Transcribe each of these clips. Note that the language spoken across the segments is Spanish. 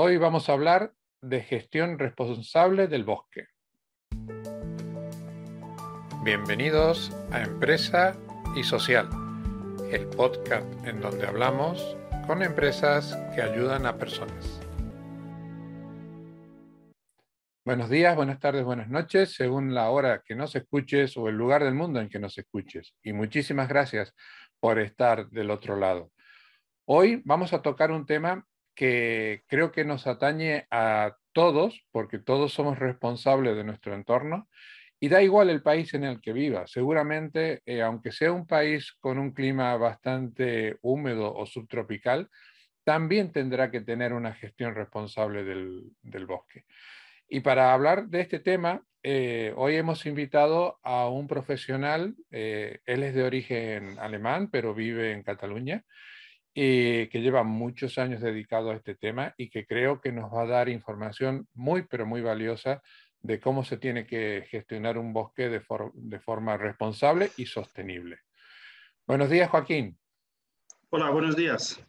Hoy vamos a hablar de gestión responsable del bosque. Bienvenidos a Empresa y Social, el podcast en donde hablamos con empresas que ayudan a personas. Buenos días, buenas tardes, buenas noches, según la hora que nos escuches o el lugar del mundo en que nos escuches. Y muchísimas gracias por estar del otro lado. Hoy vamos a tocar un tema que creo que nos atañe a todos, porque todos somos responsables de nuestro entorno, y da igual el país en el que viva. Seguramente, eh, aunque sea un país con un clima bastante húmedo o subtropical, también tendrá que tener una gestión responsable del, bosque. Y para hablar de este tema, eh, hoy hemos invitado a un profesional, eh, él es de origen alemán, pero vive en Cataluña, que lleva muchos años dedicado a este tema y que creo que nos va a dar información muy, pero muy valiosa de cómo se tiene que gestionar un bosque de, de forma responsable y sostenible. Buenos días, Joaquín. Hola, buenos días.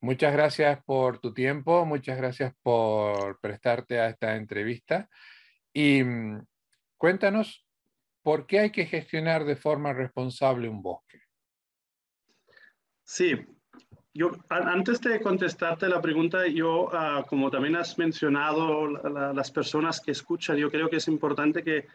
Muchas gracias por tu tiempo, muchas gracias por prestarte a esta entrevista. Y mm, cuéntanos, ¿por qué hay que gestionar de forma responsable un bosque? Sí, yo, antes de contestarte la pregunta, yo, ah, como también has mencionado las personas que escuchan, yo creo que es importante que,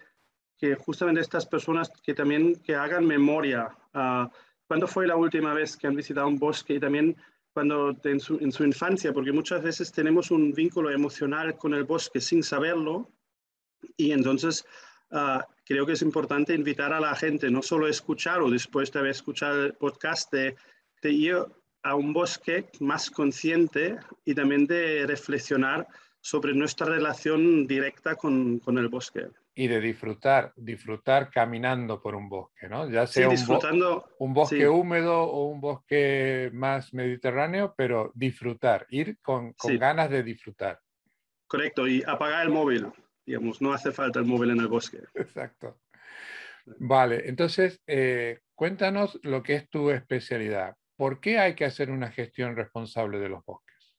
que justamente estas personas que también que hagan memoria. Uh, ¿Cuándo fue la última vez que han visitado un bosque? Y también cuando en su, en su infancia, porque muchas veces tenemos un vínculo emocional con el bosque sin saberlo. Y entonces ah, creo que es importante invitar a la gente, no solo escuchar o después de haber escuchado el podcast, de, de ir a un bosque más consciente y también de reflexionar sobre nuestra relación directa con, con el bosque. Y de disfrutar, disfrutar caminando por un bosque, ¿no? Ya sea disfrutando, un, bosque húmedo o un bosque más mediterráneo, pero disfrutar, ir con, con ganas de disfrutar. Correcto, y apagar el móvil, digamos, no hace falta el móvil en el bosque. Exacto. Vale, entonces eh, cuéntanos lo que es tu especialidad. ¿Por qué hay que hacer una gestión responsable de los bosques?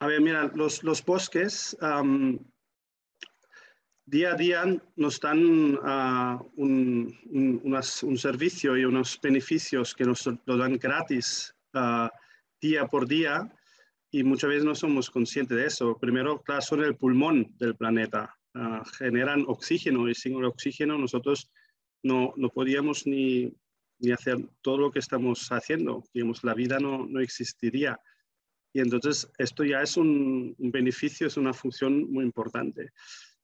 A ver, mira, los, bosques día a día nos dan ah, un, servicio y unos beneficios que nos lo dan gratis ah, día por día y muchas veces no somos conscientes de eso. Primero, claro, son el pulmón del planeta. Ah, generan oxígeno y sin el oxígeno nosotros no, no podíamos ni, ni hacer todo lo que estamos haciendo. Digamos, la vida no, no existiría. Y entonces esto ya es un, beneficio, es una función muy importante.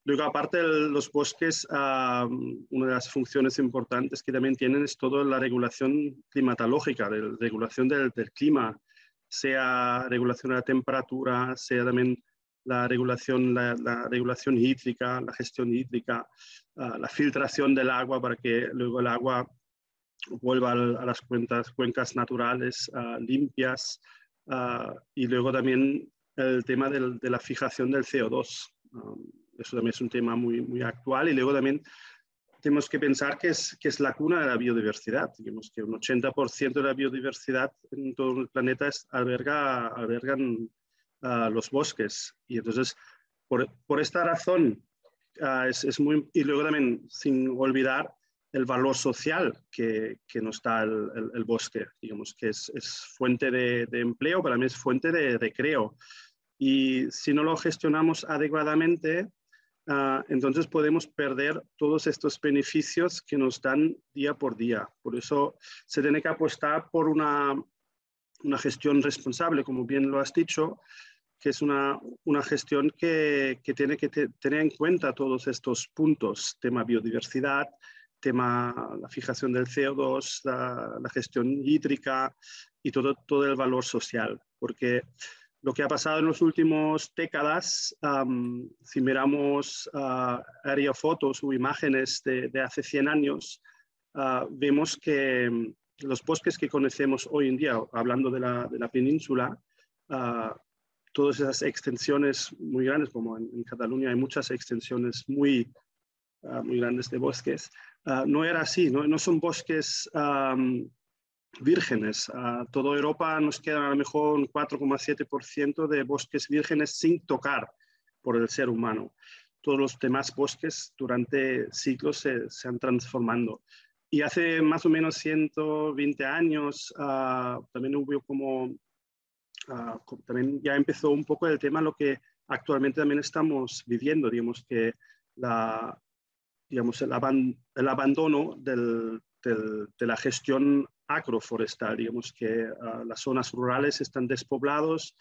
Luego, aparte de los bosques, una de las funciones importantes que también tienen es toda la regulación climatológica, la regulación del, del, clima, sea regulación de la temperatura, sea también la regulación, la, regulación hídrica, la gestión hídrica, ah, la filtración del agua para que luego el agua vuelva a las cuentas, cuencas naturales ah, limpias ah, y luego también el tema de la fijación del CO2. Um, eso también es un tema muy, muy actual y luego también tenemos que pensar que es, que es la cuna de la biodiversidad. Digamos que un 80% de la biodiversidad en todo el planeta alberga, albergan ah, los bosques. Y entonces, por, por esta razón, es, es, muy... Y luego también, sin olvidar el valor social que, que nos da el, bosque, digamos que es, fuente de, empleo, para mí es fuente de recreo. Y si no lo gestionamos adecuadamente, ah, entonces podemos perder todos estos beneficios que nos dan día por día. Por eso se tiene que apostar por una, una gestión responsable, como bien lo has dicho, que es una, una gestión que, que tiene que tener en cuenta todos estos puntos, tema biodiversidad, tema, la fijación del CO2, la, gestión hídrica y todo, todo el valor social. Porque lo que ha pasado en las últimas décadas, si miramos uh, aerofotos o imágenes de, hace 100 años, ah, vemos que mm, los bosques que conocemos hoy en día, hablando de la, de la península, ah, todas esas extensiones muy grandes, como en, en Cataluña hay muchas extensiones muy, muy grandes de bosques, Ah, no era así, no, no son bosques vírgenes. A toda Europa nos queda a lo mejor un 4,7% de bosques vírgenes sin tocar por el ser humano. Todos los demás bosques durante siglos se, se han transformando. Y hace más o menos 120 años uh, también hubo como, uh, también ya empezó un poco el tema lo que actualmente también estamos viviendo, digamos que la, digamos, el, aban, el abandono del, del, de la gestión agroforestal, digamos que uh, las zonas rurales están despoblados,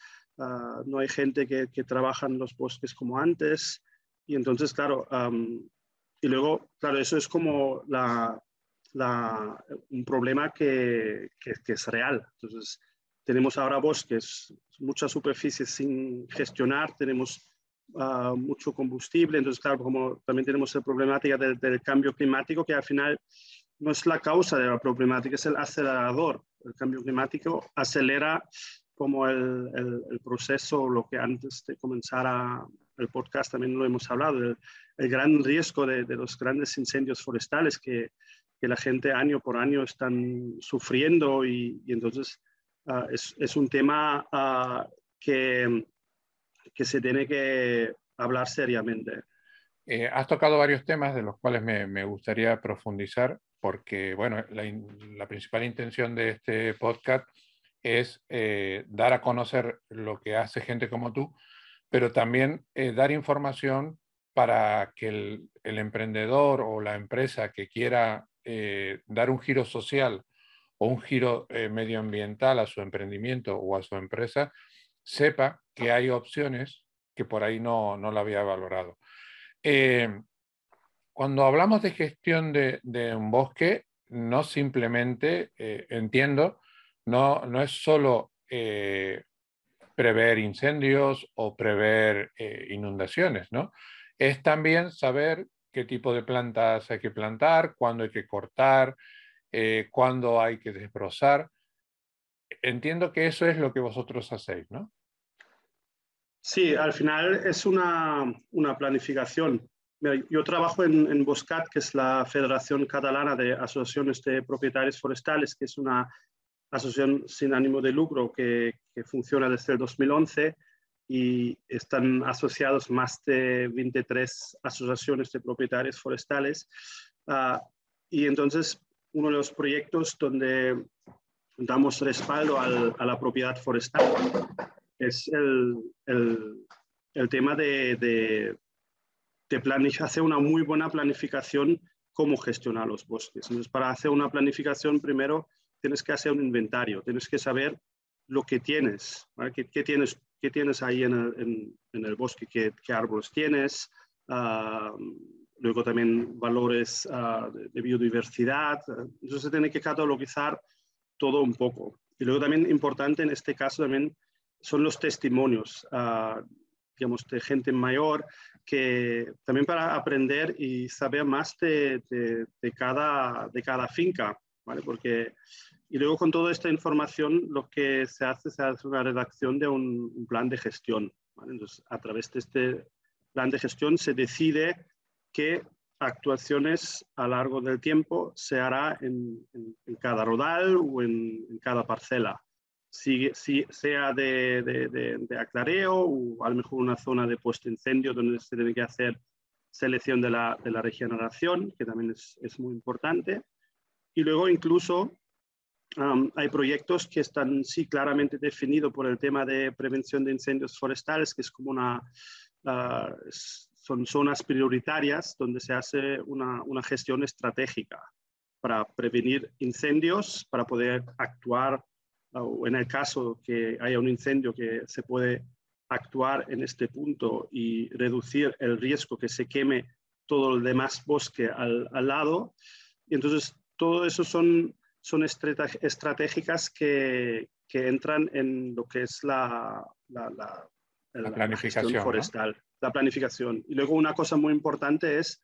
no hay gente que, que, trabaja en los bosques como antes, y entonces, claro, um, y luego, claro, eso es como la, la, un problema que, que, que, es real. Entonces, tenemos ahora bosques, muchas superficies sin gestionar, tenemos uh, mucho combustible, entonces, claro, como también tenemos la problemática del, cambio climático, que al final no es la causa de la problemática, es el acelerador. El cambio climático acelera como el, el, proceso, lo que antes de comenzar el podcast también lo hemos hablado, el, gran riesgo de, de, los grandes incendios forestales que, que, la gente año por año están sufriendo y, entonces uh, es, es, un tema uh, que, que se tiene que hablar seriamente. Eh, has tocado varios temas de los cuales me, gustaría profundizar porque, bueno, la, principal intención de este podcast es eh, dar a conocer lo que hace gente como tú, pero también eh, dar información para que el, emprendedor o la empresa que quiera dar un giro social o un giro medioambiental a su emprendimiento o a su empresa, sepa que hay opciones que por ahí no, no la había valorado. Eh, cuando hablamos de gestión de, de un bosque, no simplemente, eh, entiendo, no, no es solo eh, prever incendios o prever inundaciones, ¿no? Es también saber qué tipo de plantas hay que plantar, cuándo hay que cortar, cuándo hay que desbrozar. Entiendo que eso es lo que vosotros hacéis, ¿no? Sí, al final es una, una planificación. Yo trabajo en, en, Boscat, que es la Federación Catalana de Asociaciones de Propietarios Forestales, que es una asociación sin ánimo de lucro que, funciona desde el 2011 y están asociados más de 23 asociaciones de propietarios forestales. Uh, y entonces, uno de los proyectos donde damos respaldo al, a la propiedad forestal es el, el, el tema de, de, de hacer una muy buena planificación cómo gestionar los bosques. Entonces, para hacer una planificación, primero tienes que hacer un inventario, tienes que saber lo que tienes. ¿Qué, ¿Qué, tienes, qué tienes ahí en el, en, en el bosque, qué, qué, árboles tienes, uh, luego también valores uh, de, de, biodiversidad, entonces se tiene que catalogizar todo un poco. Y luego también importante en este caso también son los testimonios, uh, digamos, de gente mayor, que también para aprender y saber más de, de, cada, de cada finca, ¿vale? Porque, y luego con toda esta información lo que se hace, se hace una redacción de un, plan de gestión. Entonces, a través de este plan de gestión se decide qué actuaciones a largo del tiempo se hará en, en, cada rodal o en cada parcela. Si, sea de, de, aclareo o a lo mejor una zona de puesto incendio donde se tiene que hacer selección de la, la regeneración, que también es, es muy importante. Y luego incluso hay proyectos que están sí claramente definidos por el tema de prevención de incendios forestales, que es como una, son zonas prioritarias donde se hace una, una gestión estratégica para prevenir incendios, para poder actuar o en el caso que haya un incendio que se puede actuar en este punto y reducir el riesgo que se queme todo el demás bosque al, al lado. Y entonces todo eso son, son estratégicas que, que, entran en lo que es la, la, la, la planificación forestal, ¿no? la planificación. Y luego una cosa muy importante es,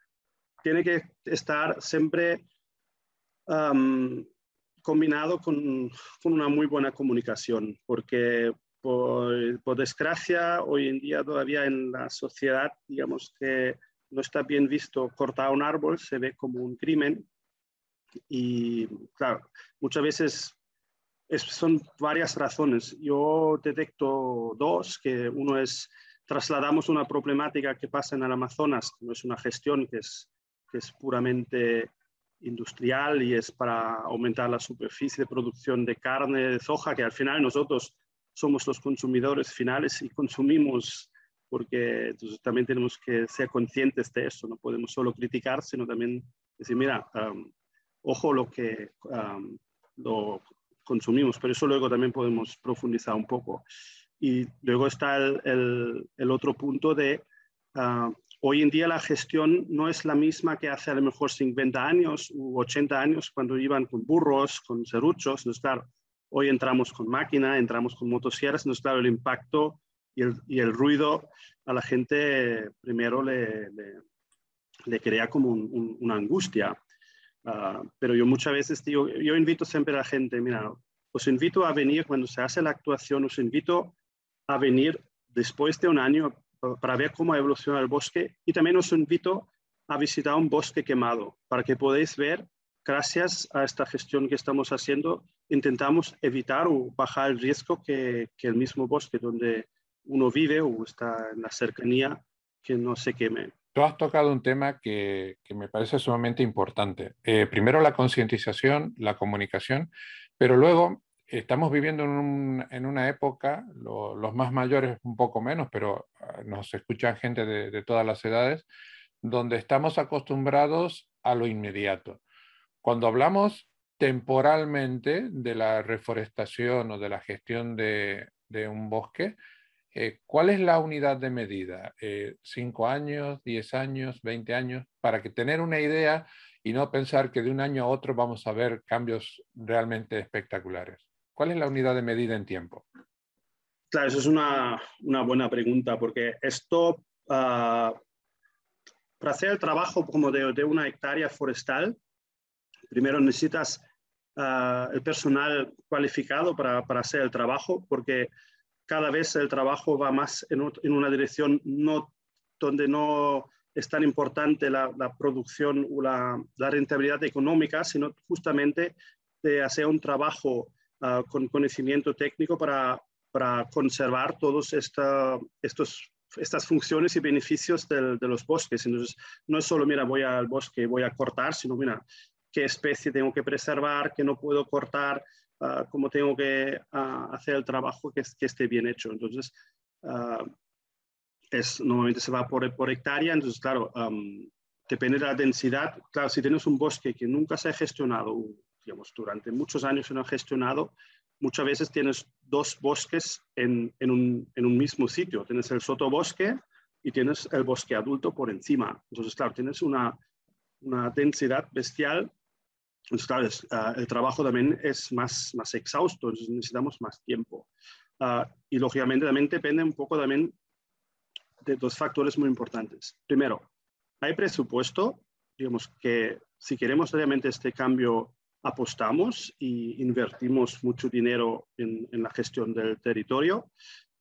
tiene que estar siempre um, combinado con, con, una muy buena comunicación, porque por, por, desgracia hoy en día todavía en la sociedad, digamos que no está bien visto cortar un árbol, se ve como un crimen y claro, muchas veces son varias razones. Yo detecto dos, que uno es trasladamos una problemática que pasa en el Amazonas, no es una gestión que es, que es puramente industrial y es para aumentar la superficie de producción de carne, de soja, que al final nosotros somos los consumidores finales y consumimos porque entonces, también tenemos que ser conscientes de eso, no podemos solo criticar, sino también decir, mira, ojo lo que lo consumimos, pero eso luego también podemos profundizar un poco. Y luego está el, el, otro punto de, ah, hoy en día la gestión no es la misma que hace a lo mejor 50 años u 80 años cuando iban con burros, con serruchos. Entonces, claro, hoy entramos con máquina, entramos con motosierras, entonces, claro, el impacto y el, ruido a la gente primero le, le, crea como una angustia. Ah, pero yo muchas veces yo invito siempre a la gente, mira, os invito a venir cuando se hace la actuación, os invito a venir después de un año para ver cómo evoluciona el bosque y también os invito a visitar un bosque quemado para que podáis ver, gracias a esta gestión que estamos haciendo, intentamos evitar o bajar el riesgo que, el mismo bosque donde uno vive o está en la cercanía que no se queme. Tú has tocado un tema que, que me parece sumamente importante. Eh, primero la concientización, la comunicación, pero luego estamos viviendo en, una época, los más mayores un poco menos, pero ah, nos escuchan gente de, todas las edades, donde estamos acostumbrados a lo inmediato. Cuando hablamos temporalmente de la reforestación o de la gestión de, un bosque, eh, ¿cuál es la unidad de medida? Eh, ¿Cinco años, diez años, veinte años? Para que tener una idea y no pensar que de un año a otro vamos a ver cambios realmente espectaculares. ¿Cuál es la unidad de medida en tiempo? Claro, eso es una, buena pregunta, porque esto, ah, para hacer el trabajo como de, una hectárea forestal, primero necesitas ah, el personal cualificado para, hacer el trabajo, porque cada vez el trabajo va más en, una dirección no, donde no es tan importante la, producción o la, la, rentabilidad económica, sino justamente de hacer un trabajo Ah, con conocimiento técnico para, para conservar todos esta, estos estas funciones y beneficios de los bosques. Entonces, no es solo, mira, voy al bosque, voy a cortar, sino, mira, qué especie tengo que preservar, qué no puedo cortar, uh, cómo tengo que ah, hacer el trabajo que, esté bien hecho. Entonces, es, normalmente se va por, por hectárea, entonces, claro, depende de la densidad. Claro, si tienes un bosque que nunca se ha gestionado, digamos, durante muchos años se han gestionado, muchas veces tienes dos bosques en, en, un, en, un, mismo sitio. Tienes el sotobosque y tienes el bosque adulto por encima. Entonces, claro, tienes una, una densidad bestial. Entonces, claro, ah, el trabajo también es más, más exhausto, entonces necesitamos más tiempo. Uh, y lógicamente también depende un poco también de dos factores muy importantes. Primero, hay presupuesto, digamos que si queremos realmente este cambio apostamos y invertimos mucho dinero en, la gestión del territorio.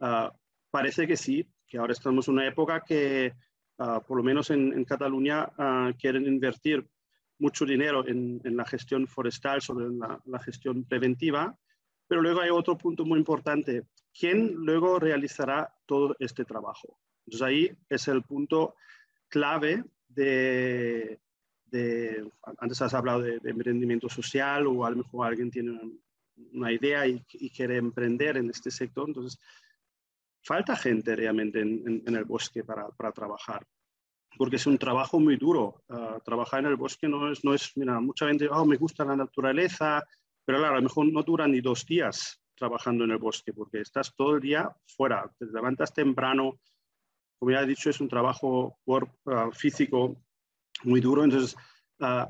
Ah, parece que sí, que ahora estamos en una época que, ah, por lo menos en, Cataluña, ah, quieren invertir mucho dinero en, la gestión forestal, sobre la, gestión preventiva, pero luego hay otro punto muy importante. ¿Quién luego realizará todo este trabajo? Entonces ahí es el punto clave de, antes has hablado de, emprendimiento social o a lo mejor alguien tiene una idea y, quiere emprender en este sector, entonces falta gente realmente en, el bosque para, para, trabajar, porque es un trabajo muy duro. Ah, trabajar en el bosque no es, no es, mira, mucha gente, oh, me gusta la naturaleza, pero claro, a lo mejor no dura ni dos días trabajando en el bosque, porque estás todo el día fuera, te levantas temprano, como ya he dicho, es un trabajo por, ah, físico muy duro. Entonces, uh,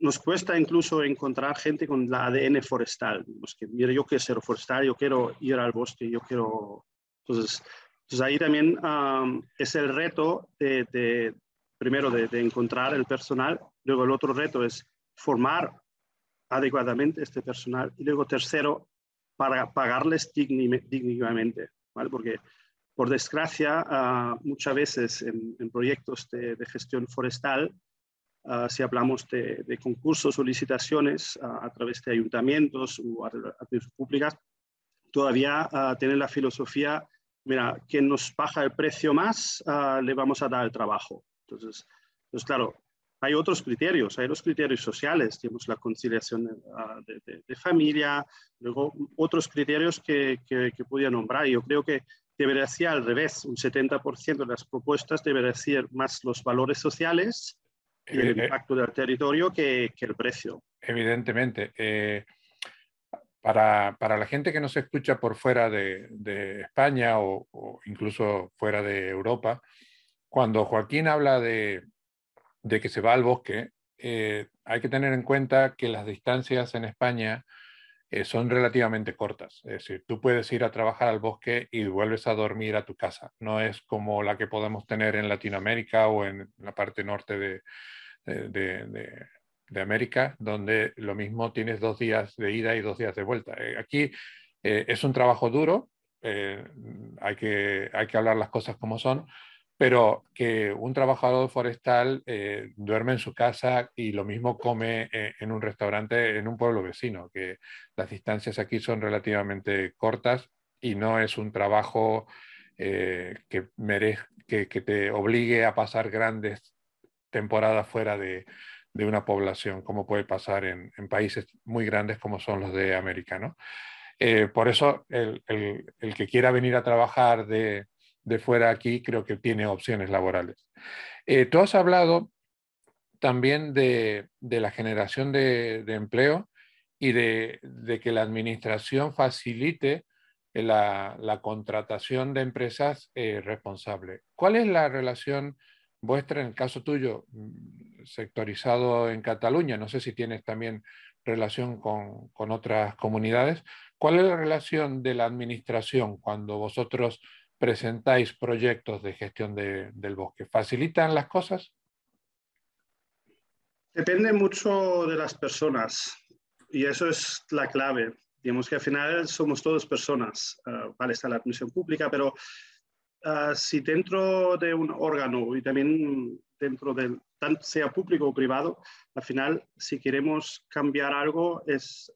nos cuesta incluso encontrar gente con la ADN forestal. Pues que, mira, yo quiero ser forestal, yo quiero ir al bosque, yo quiero... Entonces, entonces ahí también um, es el reto de, de primero, de, de, encontrar el personal. Luego el otro reto es formar adecuadamente este personal. Y luego tercero, para pagarles dignamente, ¿vale? Porque por desgracia, ah, muchas veces en, proyectos de, gestión forestal ah, si hablamos de, concursos o licitaciones a través de ayuntamientos o administraciones públicas, todavía tienen la filosofía, mira, quien nos baja el precio más, le vamos a dar el trabajo. Entonces, pues claro, hay otros criterios, hay los criterios sociales, tenemos la conciliación de, familia, luego otros criterios que, que, que podía nombrar. Yo creo que debería ser al revés, un 70% de las propuestas debería ser más los valores sociales y el eh, impacto del territorio que, que el precio. Evidentemente. Eh, para, para, la gente que no se escucha por fuera de, de España o, incluso fuera de Europa, cuando Joaquín habla de, de que se va al bosque, eh, hay que tener en cuenta que las distancias en España eh, son relativamente cortas. Es decir, tú puedes ir a trabajar al bosque y vuelves a dormir a tu casa. No es como la que podemos tener en Latinoamérica o en la parte norte de, de, América, donde lo mismo tienes dos días de ida y dos días de vuelta. Eh, aquí eh, es un trabajo duro, hay, que, hay que hablar las cosas como son, pero que un trabajador forestal eh, duerme en su casa y lo mismo come eh, en un restaurante en un pueblo vecino, que las distancias aquí son relativamente cortas y no es un trabajo eh, que, que, te obligue a pasar grandes temporadas fuera de, una población, como puede pasar en, países muy grandes como son los de América. por eso el que quiera venir a trabajar de de fuera aquí creo que tiene opciones laborales. Eh, tú has hablado también de, la generación de, empleo y de, que la administración facilite la, contratación de empresas eh, responsables. ¿Cuál es la relación vuestra, en el caso tuyo, mm, sectorizado en Cataluña? No sé si tienes también relación con, con otras comunidades. ¿Cuál es la relación de la administración cuando vosotros presentáis proyectos de gestión del bosque? ¿Facilitan las cosas? Depende mucho de las personas y eso es la clave. Digamos que al final somos todos personas. Uh, vale, está la admisión pública, pero ah, si dentro de un órgano y también dentro del, tanto sea público o privado, al final si queremos cambiar algo es,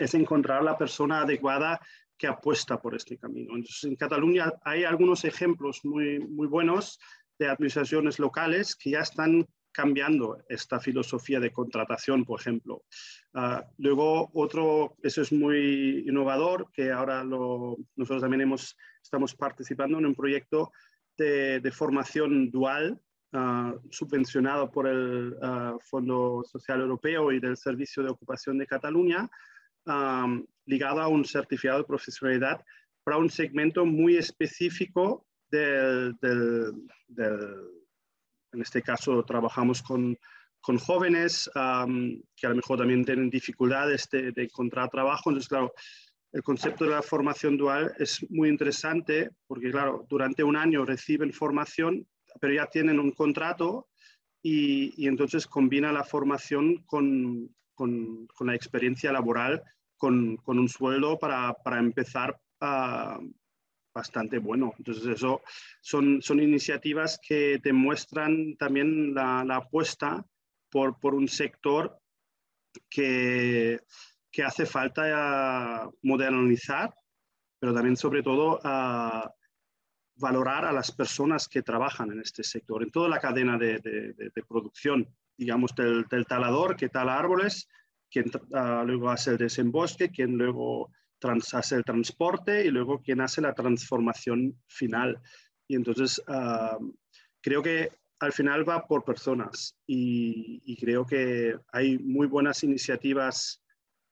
es encontrar la persona adecuada que apuesta por este camino. Entonces, en Cataluña hay algunos ejemplos muy, muy buenos de administraciones locales que ya están cambiando esta filosofía de contratación, por ejemplo. Ah, luego, otro, eso es muy innovador, que ahora lo, nosotros también hemos, estamos participando en un proyecto de, de formación dual ah, subvencionado por el ah, Fondo Social Europeo y del Servicio de Ocupación de Cataluña, ligado a un certificado de profesionalidad para un segmento muy específico del, en este caso trabajamos con, con jóvenes que a lo mejor también tienen dificultades de, encontrar trabajo. Entonces, claro, el concepto de la formación dual es muy interesante porque, claro, durante un año reciben formación, pero ya tienen un contrato y, y entonces combina la formación con, con, con la experiencia laboral con, con un sueldo para, para empezar uh, bastante bueno. Entonces, eso son, son iniciativas que demuestran también la, la apuesta por, por, un sector que, que hace falta modernizar, pero también sobre todo a valorar a las personas que trabajan en este sector, en toda la cadena de, de, de producción, digamos, del, del, talador que tala árboles quien uh, luego hace el desembosque, quien luego trans, hace el transporte y luego quien hace la transformación final. Y entonces uh, creo que al final va por personas y, y, creo que hay muy buenas iniciativas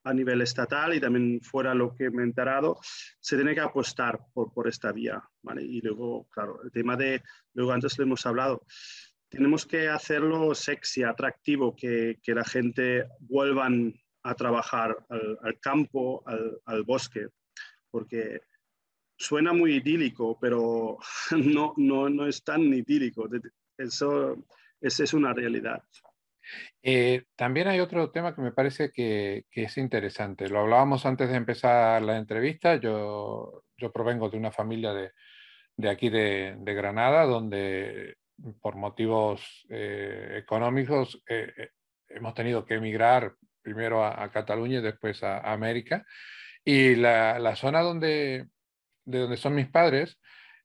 a nivel estatal y también fuera lo que me he enterado, se tiene que apostar por, por esta vía. ¿vale? Y luego, claro, el tema de, luego antes lo hemos hablado, tenemos que hacerlo sexy, atractivo, que, que la gente vuelvan a trabajar al, campo, al, bosque, porque suena muy idílico, pero no, no, no es tan idílico. Eso, esa es una realidad. Eh, también hay otro tema que me parece que, que, es interesante. Lo hablábamos antes de empezar la entrevista. Yo, yo provengo de una familia de, de aquí de, Granada, donde por motivos económicos, hemos tenido que emigrar primero a, Cataluña y después a, América. Y la, zona donde, de donde son mis padres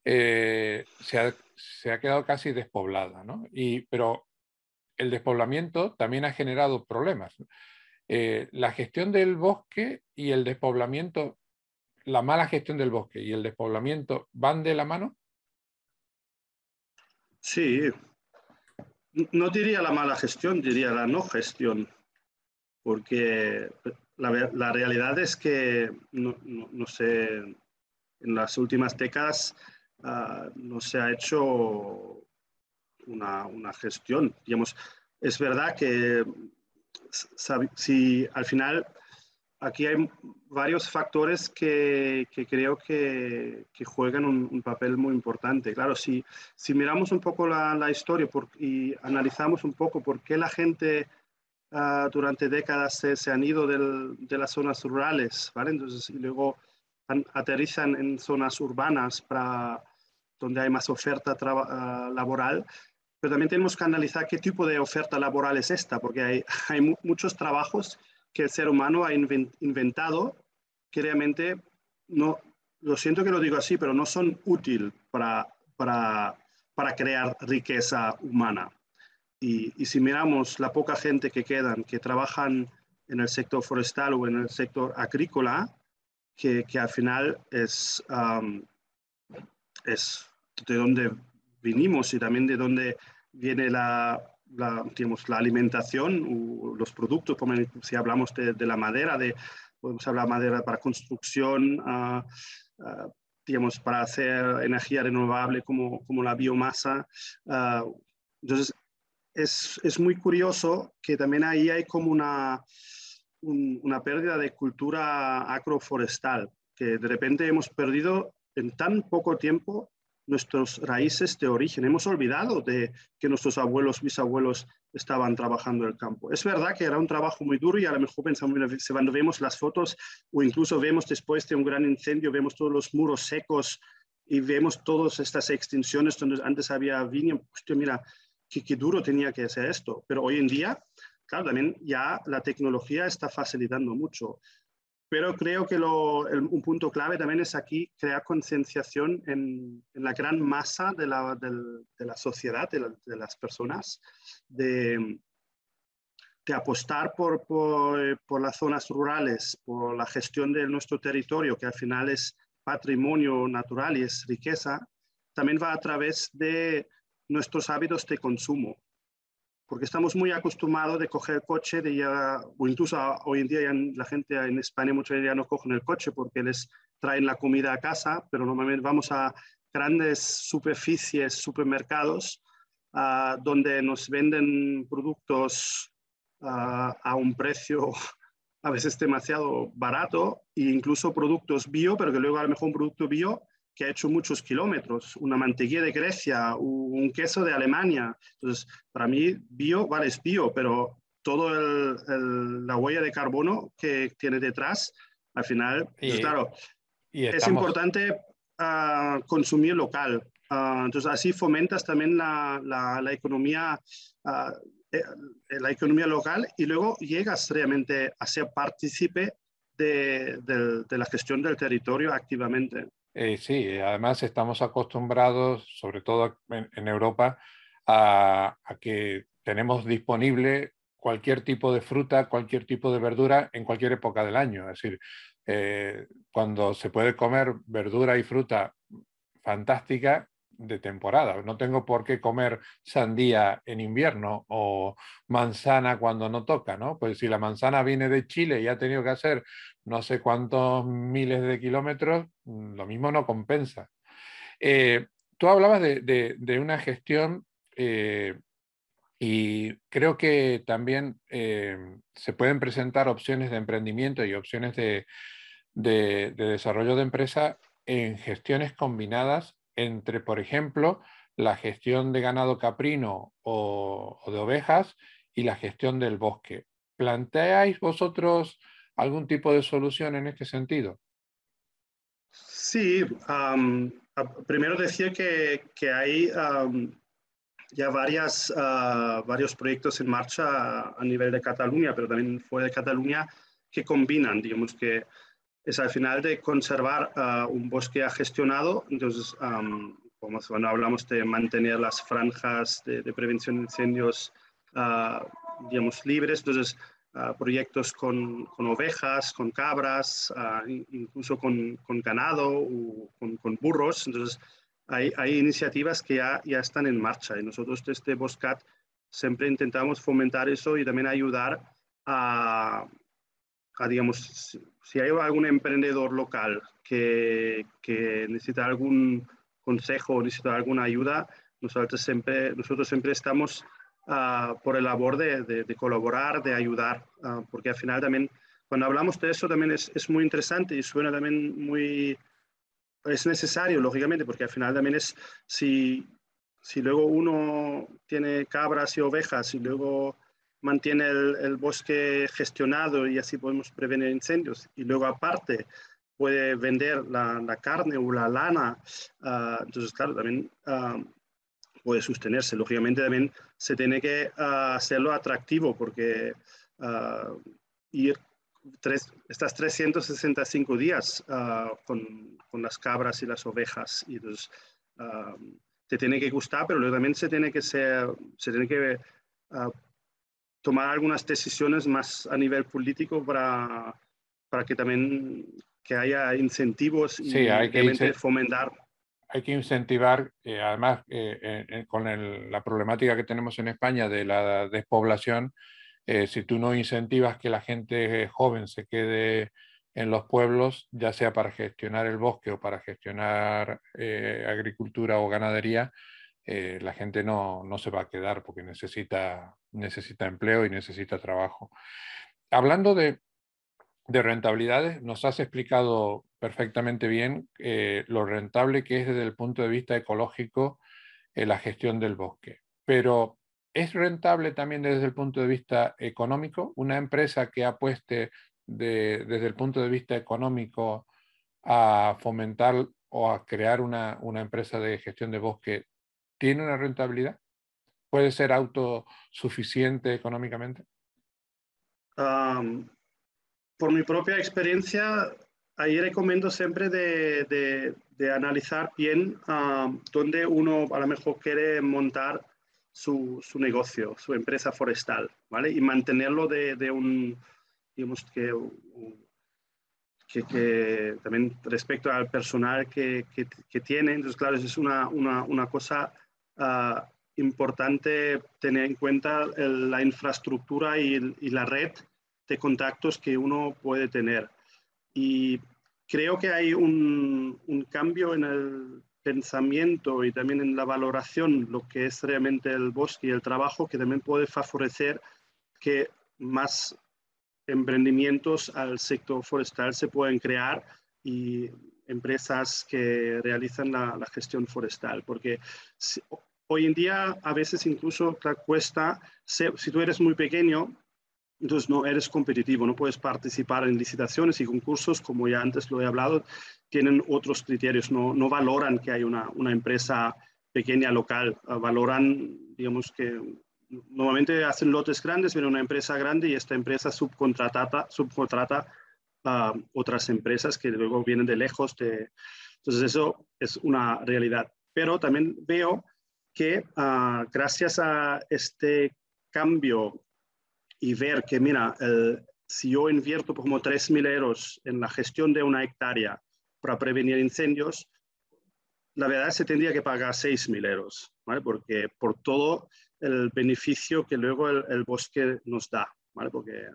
se ha, se, ha, quedado casi despoblada, ¿no? Y, pero el despoblamiento también ha generado problemas. Eh, la gestión del bosque y el despoblamiento, la mala gestión del bosque y el despoblamiento van de la mano? Sí, no diría la mala gestión, diría la no gestión, porque la, realidad es que, no, sé, en las últimas décadas ah, no se ha hecho una, una, gestión. Digamos, es verdad que si al final aquí hay varios factores que, que creo que, que juegan un, papel muy importante. Claro, si, si miramos un poco la, la historia y analizamos un poco por qué la gente uh, durante décadas se, se han ido del, de las zonas rurales, ¿vale? Entonces, y luego aterrizan en zonas urbanas para donde hay más oferta uh, laboral, pero también tenemos que analizar qué tipo de oferta laboral es esta, porque hay, hay muchos trabajos que el ser humano ha inventado que realmente no, lo siento que lo digo así, pero no son útiles para, para, para crear riqueza humana. Y, y, si miramos la poca gente que quedan, que trabajan en el sector forestal o en el sector agrícola, que, que al final es, um, es de donde vinimos y también de donde viene la, la, digamos, la alimentación, los productos, como si hablamos de, la madera, de, podemos hablar de madera para construcción, uh, digamos, para hacer energía renovable como, como la biomasa. Ah, entonces, es, es, muy curioso que también ahí hay como una, una pérdida de cultura agroforestal, que de repente hemos perdido en tan poco tiempo nuestros raíces de origen. Hemos olvidado de que nuestros abuelos, bisabuelos estaban trabajando el campo. Es verdad que era un trabajo muy duro y a lo mejor pensamos, cuando vemos las fotos o incluso vemos después de un gran incendio, vemos todos los muros secos y vemos todas estas extinciones donde antes había viña, hostia, mira, qué, qué duro tenía que ser esto. Pero hoy en día, claro, también ya la tecnología está facilitando mucho. Pero creo que un punto clave también es aquí crear concienciación en, la gran masa de la, sociedad, de, las personas, de, apostar por, por, las zonas rurales, por la gestión de nuestro territorio, que al final es patrimonio natural y es riqueza, también va a través de nuestros hábitos de consumo porque estamos muy acostumbrados de coger coche, de ya, o incluso hoy en día la gente en España veces ya no cogen el coche porque les traen la comida a casa, pero normalmente vamos a grandes superficies, supermercados, uh, donde nos venden productos uh, a un precio a veces demasiado barato, e incluso productos bio, pero que luego a lo mejor un producto bio que ha hecho muchos kilómetros, una mantequilla de Grecia, un queso de Alemania. Entonces, para mí, bio, vale, es bio, pero toda la huella de carbono que tiene detrás, al final, pues claro, es importante ah, consumir local. Ah, entonces, así fomentas también la, la, economía. Uh, la economía local y luego llegas realmente a ser partícipe de, de la gestión del territorio activamente. Eh, sí, además estamos acostumbrados, sobre todo en, Europa, a, que tenemos disponible cualquier tipo de fruta, cualquier tipo de verdura en cualquier época del año. Es decir, eh, cuando se puede comer verdura y fruta fantástica de temporada. No tengo por qué comer sandía en invierno o manzana cuando no toca, ¿no? Pues si la manzana viene de Chile y ha tenido que hacer no sé cuántos miles de kilómetros, mm, lo mismo no compensa. Eh, tú hablabas de, una gestión eh, y creo que también eh, se pueden presentar opciones de emprendimiento y opciones de, de desarrollo de empresa en gestiones combinadas entre, por ejemplo, la gestión de ganado caprino o, de ovejas y la gestión del bosque. ¿Planteáis vosotros algún tipo de solución en este sentido? Sí, primero decir que, que hay ya varias, ah, varios proyectos en marcha a nivel de Cataluña, pero también fuera de Cataluña, que combinan, digamos que es al final de conservar ah, un bosque gestionado, entonces, como cuando hablamos de mantener las franjas de, prevención de incendios, uh, digamos, libres, entonces, proyectos con, con, ovejas, con cabras, incluso con, con ganado o con, con burros, entonces, hay, iniciativas que ya, ya, están en marcha y nosotros desde Boscat siempre intentamos fomentar eso y también ayudar a, digamos, si hay algún emprendedor local que, que necesita algún consejo necesita alguna ayuda, nosotros siempre, nosotros siempre estamos uh, por el labor de, de, colaborar, de ayudar, ah, porque al final también, cuando hablamos de eso también es, es muy interesante y suena también muy, es necesario, lógicamente, porque al final también es, si, si luego uno tiene cabras y ovejas y luego mantiene el, bosque gestionado y así podemos prevenir incendios, y luego aparte puede vender la, carne o la lana, ah, entonces claro, también ah, puede sostenerse. Lógicamente también se tiene que ah, hacerlo atractivo porque ir tres, estas 365 días con, con, las cabras y las ovejas. Y entonces, ah, te tiene que gustar, pero también se tiene que, ser, se tiene que tomar algunas decisiones más a nivel político para, para que también que haya incentivos y sí, hay que fomentar. Hay que incentivar, eh, además, eh, con la problemática que tenemos en España de la despoblación, eh, si tú no incentivas que la gente joven se quede en los pueblos, ya sea para gestionar el bosque o para gestionar eh, agricultura o ganadería, eh, la gente no, no, se va a quedar porque necesita, necesita empleo y necesita trabajo. Hablando de, de rentabilidades, nos has explicado perfectamente bien lo rentable que es desde el punto de vista ecológico la gestión del bosque. Pero ¿Es rentable también desde el punto de vista económico? Una empresa que apueste desde el punto de vista económico a fomentar o a crear una, empresa de gestión de bosque, ¿tiene una rentabilidad? ¿Puede ser autosuficiente económicamente? por mi propia experiencia, ahí recomiendo siempre de, analizar bien dónde uno a lo mejor quiere montar su, su, negocio, su empresa forestal, ¿vale? Y mantenerlo de, de un, digamos que, que, que, también respecto al personal que, que, tiene, entonces claro, es una, una, una cosa ah, importante tener en cuenta la infraestructura y, y la red de contactos que uno puede tener. Y creo que hay un, un cambio en el pensamiento y también en la valoración lo que es realmente el bosque y el trabajo que también puede favorecer que más emprendimientos al sector forestal se pueden crear y empresas que realizan la, gestión forestal, porque hoy en día a veces incluso te cuesta, si tú eres muy pequeño, entonces no eres competitivo, no puedes participar en licitaciones y concursos, como ya antes lo he hablado, tienen otros criterios, no, no valoran que hay una, una empresa pequeña local, ah, valoran, digamos que normalmente hacen lotes grandes, viene una empresa grande y esta empresa subcontrata, subcontrata otras empresas que luego vienen de lejos. De, entonces eso es una realidad. Pero también veo que ah, gracias a este cambio y ver que, mira, si yo invierto como 3.000 euros en la gestión de una hectárea para prevenir incendios, la verdad se tendría que pagar 6.000 euros, ¿vale? Porque por todo el beneficio que luego el, bosque nos da, ¿vale? Porque,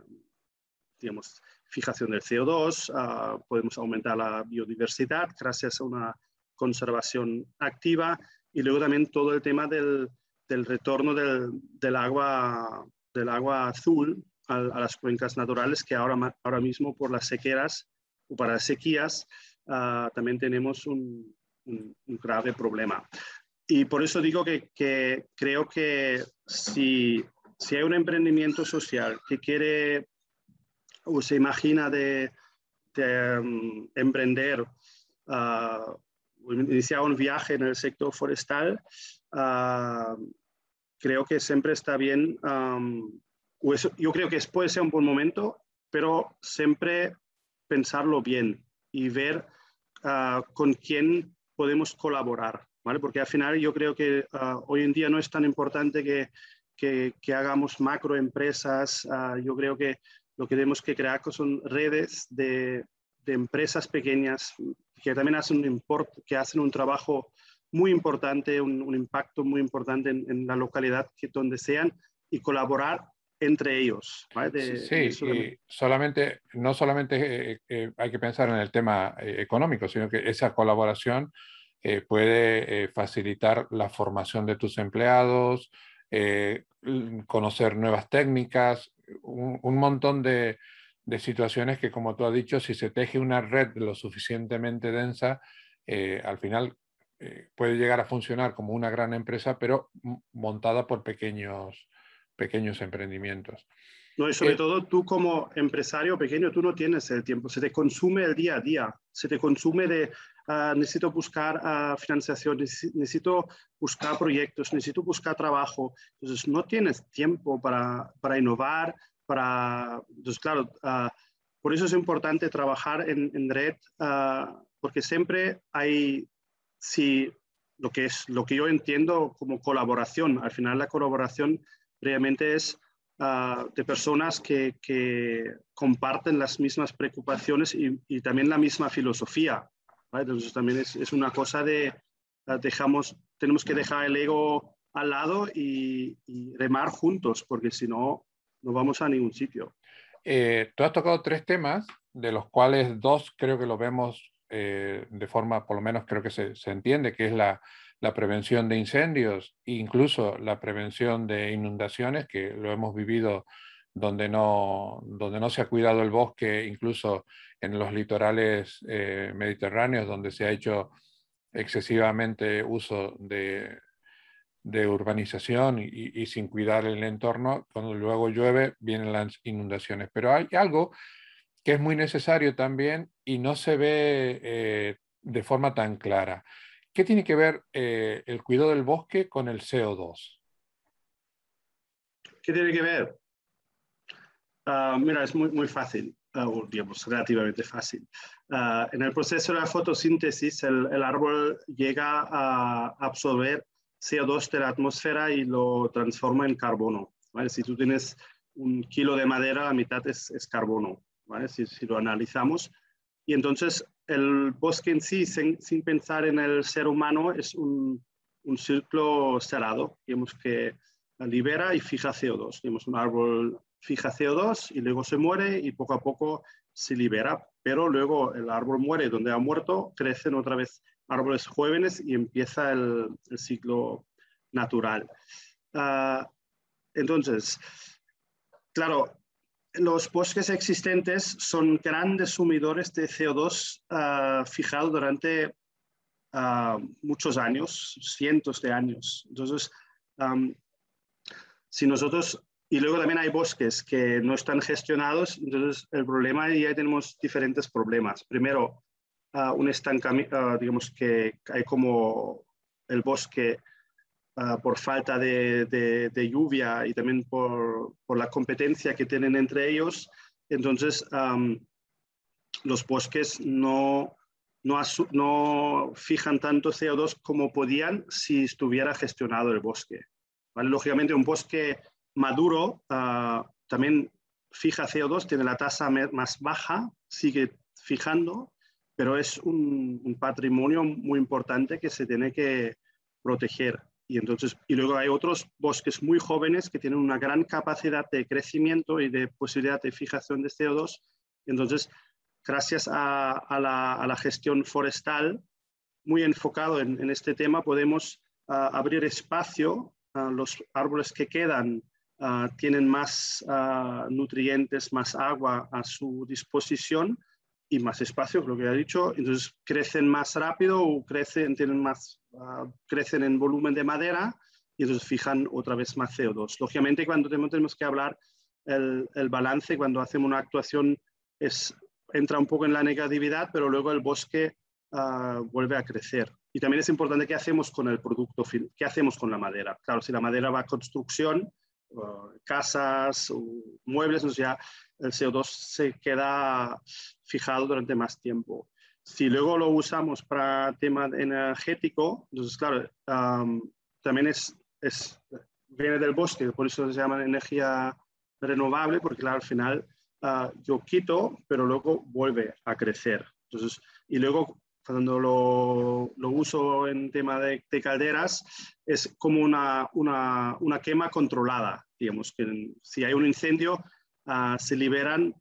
digamos, fijación del CO2, ah, podemos aumentar la biodiversidad gracias a una conservación activa y luego también todo el tema del, del retorno del, del, agua del agua azul a, las cuencas naturales que ahora, ahora mismo por las sequeras o para las sequías ah, también tenemos un, grave problema. Y por eso digo que, creo que si, si, hay un emprendimiento social que quiere o se imagina de, mm, emprender, uh, iniciar un viaje en el sector forestal, uh, creo que siempre está bien, yo creo que puede ser un buen momento, pero siempre pensarlo bien y ver ah, con quién podemos colaborar, ¿vale? Porque al final yo creo que hoy en día no es tan importante que, que, hagamos macroempresas, uh, yo creo que lo que tenemos que crear son redes de, de empresas pequeñas que también hacen un, import, que hacen un trabajo muy importante, un, impacto muy importante en, la localidad que, donde sean y colaborar entre ellos. sí, solamente, no solamente eh, eh, hay que pensar en el tema eh, económico, sino que esa colaboración puede facilitar la formación de tus empleados, conocer nuevas técnicas, un, montón de, de, situaciones que, como tú has dicho, si se teje una red lo suficientemente densa, al final eh, puede llegar a funcionar como una gran empresa, pero montada por pequeños, pequeños emprendimientos. No, y sobre eh, todo tú como empresario pequeño, tú no tienes el tiempo, se te consume el día a día, se te consume de ah, necesito buscar uh, financiación, necesito buscar proyectos, necesito buscar trabajo. Entonces no tienes tiempo para, para innovar, para... Entonces claro, ah, por eso es importante trabajar en, en red, porque siempre hay si lo que es lo que yo entiendo como colaboración, al final la colaboración realmente es ah, de personas que, comparten las mismas preocupaciones y, también la misma filosofía. Entonces también es, una cosa de dejamos, tenemos que dejar el ego al lado y, remar juntos, porque si no, no vamos a ningún sitio. Eh, tú has tocado tres temas, de los cuales dos creo que lo vemos eh, de forma, por lo menos creo que se, entiende, que es la, prevención de incendios, incluso la prevención de inundaciones, que lo hemos vivido donde no, donde no se ha cuidado el bosque, incluso en los litorales eh, mediterráneos, donde se ha hecho excesivamente uso de, urbanización y, sin cuidar el entorno, cuando luego llueve vienen las inundaciones. Pero hay algo que es muy necesario también y no se ve eh, de forma tan clara. ¿Qué tiene que ver eh, el cuidado del bosque con el CO2? ¿Qué tiene que ver? Ah, mira, es muy, muy fácil, uh, digamos, relativamente fácil. Ah, en el proceso de la fotosíntesis, el, el, árbol llega a absorber CO2 de la atmósfera y lo transforma en carbono. Si tú tienes un kilo de madera, la mitad es, es carbono si, lo analizamos. Y entonces el bosque en sí, sin, pensar en el ser humano, es un, un círculo cerrado, digamos que libera y fija CO2. Digamos, un árbol fija CO2 y luego se muere y poco a poco se libera, pero luego el árbol muere donde ha muerto, crecen otra vez árboles jóvenes y empieza el, ciclo natural. Ah, entonces, claro, los bosques existentes son grandes sumidores de CO2 ah, fijado durante ah, muchos años, cientos de años. Entonces, si nosotros, y luego también hay bosques que no están gestionados, entonces el problema, y ahí tenemos diferentes problemas. Primero, uh, un estancamiento, digamos que hay como el bosque Ah, por falta de, lluvia y también por, la competencia que tienen entre ellos. Entonces, los bosques no, no, fijan tanto CO2 como podían si estuviera gestionado el bosque. Lógicamente, un bosque maduro ah, también fija CO2, tiene la tasa más baja, sigue fijando, pero es un patrimonio muy importante que se tiene que proteger. Y, entonces, y luego hay otros bosques muy jóvenes que tienen una gran capacidad de crecimiento y de posibilidad de fijación de CO2. Entonces, gracias a, la, gestión forestal, muy enfocado en, este tema, podemos ah, abrir espacio. a los árboles que quedan ah, tienen más ah, nutrientes, más agua a su disposición y más espacio, lo que ha dicho. Entonces, crecen más rápido o crecen, tienen más Ah, crecen en volumen de madera y entonces fijan otra vez más CO2. Lógicamente, cuando tenemos que hablar el, el balance, cuando hacemos una actuación, es, entra un poco en la negatividad, pero luego el bosque vuelve a crecer. y también es importante qué hacemos con el producto, qué hacemos con la madera. Claro, si la madera va a construcción, casas, muebles, entonces ya el CO2 se queda fijado durante más tiempo. Si luego lo usamos para tema energético, entonces claro, también es, es, viene del bosque, por eso se llama energía renovable, porque claro, al final uh, yo quito, pero luego vuelve a crecer. Entonces, y luego cuando lo, lo uso en tema de, de, calderas, es como una, una, una, quema controlada, digamos, que si hay un incendio, uh, se liberan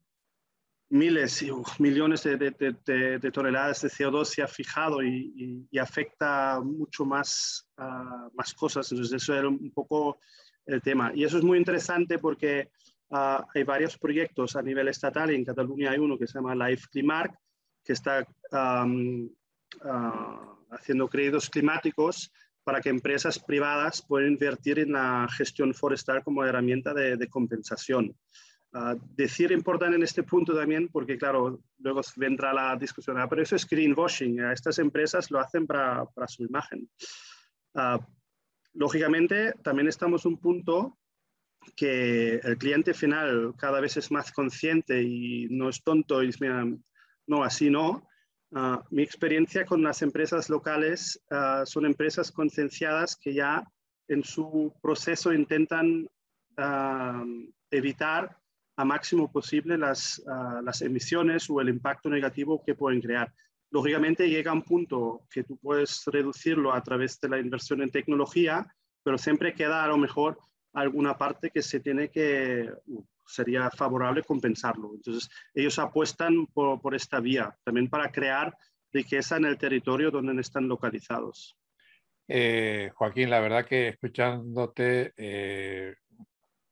miles y millones de, de, de, toneladas de CO2 se ha fijado y, y, y afecta mucho más, uh, más cosas. Entonces, eso era un poco el tema. Y eso es muy interesante porque uh, hay varios proyectos a nivel estatal. En Cataluña hay uno que se llama Life Climark, que está um, uh, haciendo créditos climáticos para que empresas privadas puedan invertir en la gestión forestal como herramienta de, de compensación. Uh, decir importante en este punto también, porque claro, luego vendrá la discusión, ah, pero eso es greenwashing, estas empresas lo hacen para, para su imagen. Uh, lógicamente, también estamos en un punto que el cliente final cada vez es más consciente y no es tonto y dice, mira, no, así no. Uh, mi experiencia con las empresas locales uh, son empresas concienciadas que ya en su proceso intentan uh, evitar a máximo posible las, las emisiones o el impacto negativo que pueden crear. Lógicamente llega un punto que tú puedes reducirlo a través de la inversión en tecnología, pero siempre queda a lo mejor alguna parte que se tiene que, sería favorable compensarlo. Entonces, ellos apuestan por, por, esta vía, también para crear riqueza en el territorio donde están localizados. Eh, Joaquín, la verdad que escuchándote eh,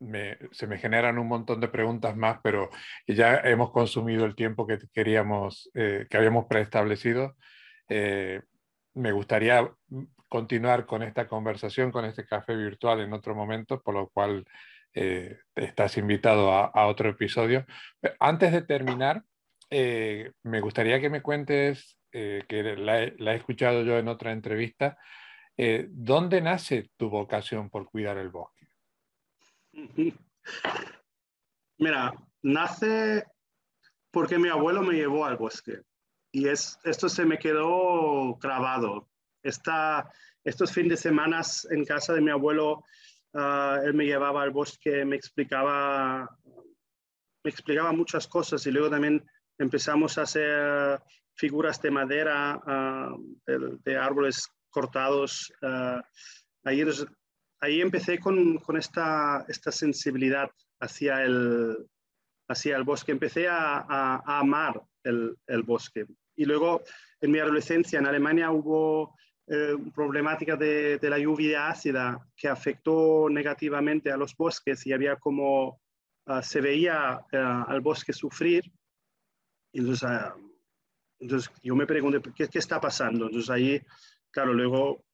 me, se me generan un montón de preguntas más, pero ya hemos consumido el tiempo que queríamos, eh, que habíamos preestablecido. Eh, me gustaría continuar con esta conversación, con este café virtual en otro momento, por lo cual eh, estás invitado a, otro episodio. Antes de terminar, eh, me gustaría que me cuentes, eh, que la, he escuchado yo en otra entrevista, eh, ¿dónde nace tu vocación por cuidar el bosque? Mira, nace porque mi abuelo me llevó al bosque y es, esto se me quedó grabado. Esta, estos fines de semana en casa de mi abuelo Uh, él me llevaba al bosque, me explicaba, me explicaba muchas cosas y luego también empezamos a hacer figuras de madera, uh, de, árboles cortados. Uh, ahí, ahí, empecé con, con esta, esta, sensibilidad hacia el, hacia el bosque. Empecé a, a, a amar el, el, bosque. Y luego en mi adolescencia en Alemania hubo eh, problemática de, de, la lluvia ácida que afectó negativamente a los bosques y había como uh, se veía uh, al bosque sufrir. Entonces, uh, entonces yo me pregunté, ¿qué, ¿qué, está pasando? Entonces ahí, claro, luego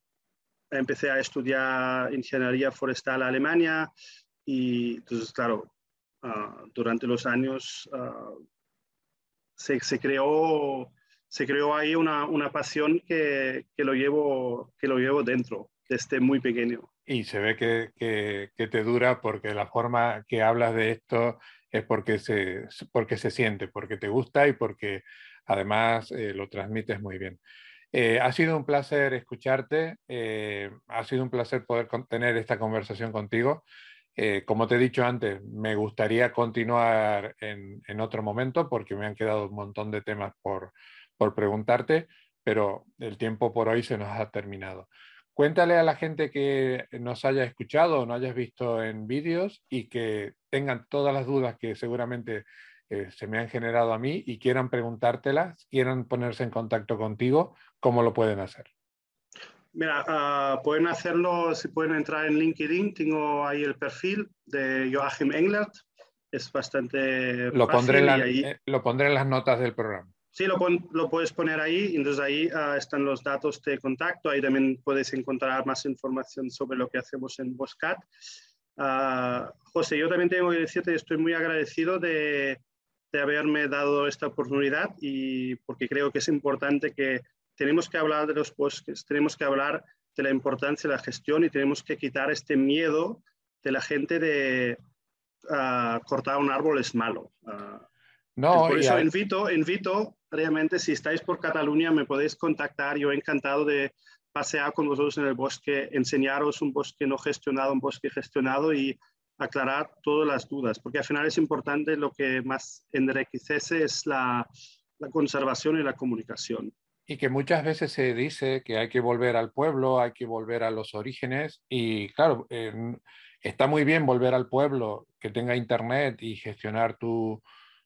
empecé a estudiar ingeniería forestal en Alemania y entonces, claro, durante los años se, se creó se creó ahí una, una pasión que, que, lo llevo, que lo llevo dentro desde muy pequeño. Y se ve que, que, que, te dura porque la forma que hablas de esto es porque se, porque se siente, porque te gusta y porque además eh, lo transmites muy bien. Eh, ha sido un placer escucharte, eh, ha sido un placer poder tener esta conversación contigo. Eh, como te he dicho antes, me gustaría continuar en, en, otro momento porque me han quedado un montón de temas por, por preguntarte, pero el tiempo por hoy se nos ha terminado. Cuéntale a la gente que nos haya escuchado o no hayas visto en vídeos y que tengan todas las dudas que seguramente eh, se me han generado a mí y quieran preguntártelas, quieran ponerse en contacto contigo, ¿cómo lo pueden hacer? Mira, uh, pueden hacerlo, si pueden entrar en LinkedIn, tengo ahí el perfil de Joachim Englert, es bastante lo pondré, en la, ahí... eh, lo pondré en las notas del programa. Sí, lo, pon, lo, puedes poner ahí, entonces ahí uh, están los datos de contacto, ahí también puedes encontrar más información sobre lo que hacemos en Boscat. Uh, José, yo también tengo que decirte estoy muy agradecido de, de, haberme dado esta oportunidad y porque creo que es importante que tenemos que hablar de los bosques, tenemos que hablar de la importancia de la gestión y tenemos que quitar este miedo de la gente de uh, cortar un árbol es malo. Uh, no, por eso invito, invito, realmente, si estáis por Cataluña, me podéis contactar. Yo encantado de pasear con vosotros en el bosque, enseñaros un bosque no gestionado, un bosque gestionado y aclarar todas las dudas, porque al final es importante lo que más enriquece es la, la conservación y la comunicación. Y que muchas veces se dice que hay que volver al pueblo, hay que volver a los orígenes y claro, eh, está muy bien volver al pueblo, que tenga internet y gestionar tu,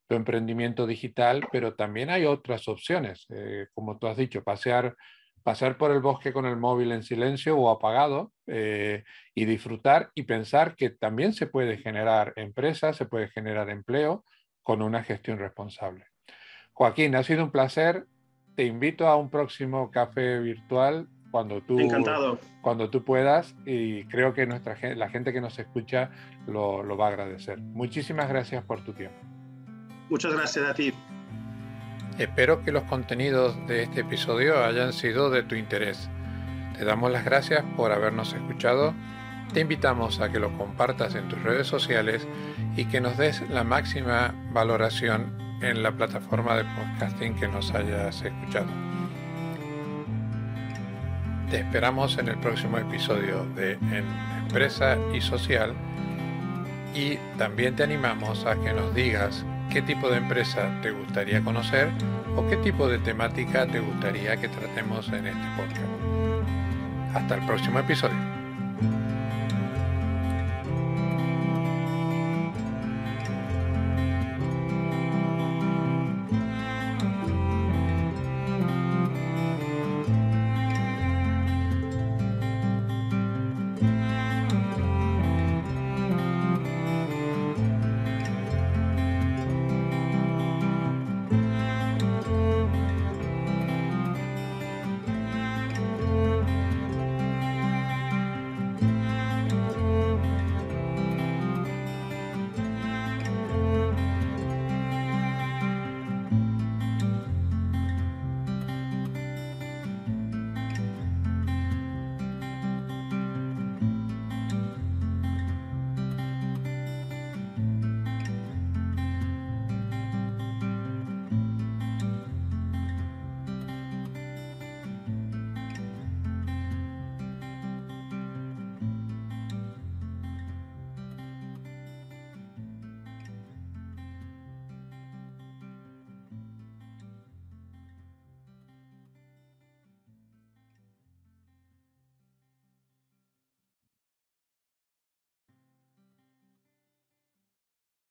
tu emprendimiento digital, pero también hay otras opciones, eh, como tú has dicho, pasear, pasar por el bosque con el móvil en silencio o apagado eh, y disfrutar y pensar que también se puede generar empresas, se puede generar empleo con una gestión responsable. Joaquín, ha sido un placer. Te invito a un próximo café virtual cuando tú, cuando tú puedas y creo que nuestra, la gente que nos escucha lo, lo va a agradecer. Muchísimas gracias por tu tiempo. Muchas gracias a ti. Espero que los contenidos de este episodio hayan sido de tu interés. Te damos las gracias por habernos escuchado. Te invitamos a que lo compartas en tus redes sociales y que nos des la máxima valoración en la plataforma de podcasting que nos hayas escuchado. Te esperamos en el próximo episodio de Empresa y Social y también te animamos a que nos digas qué tipo de empresa te gustaría conocer o qué tipo de temática te gustaría que tratemos en este podcast. Hasta el próximo episodio.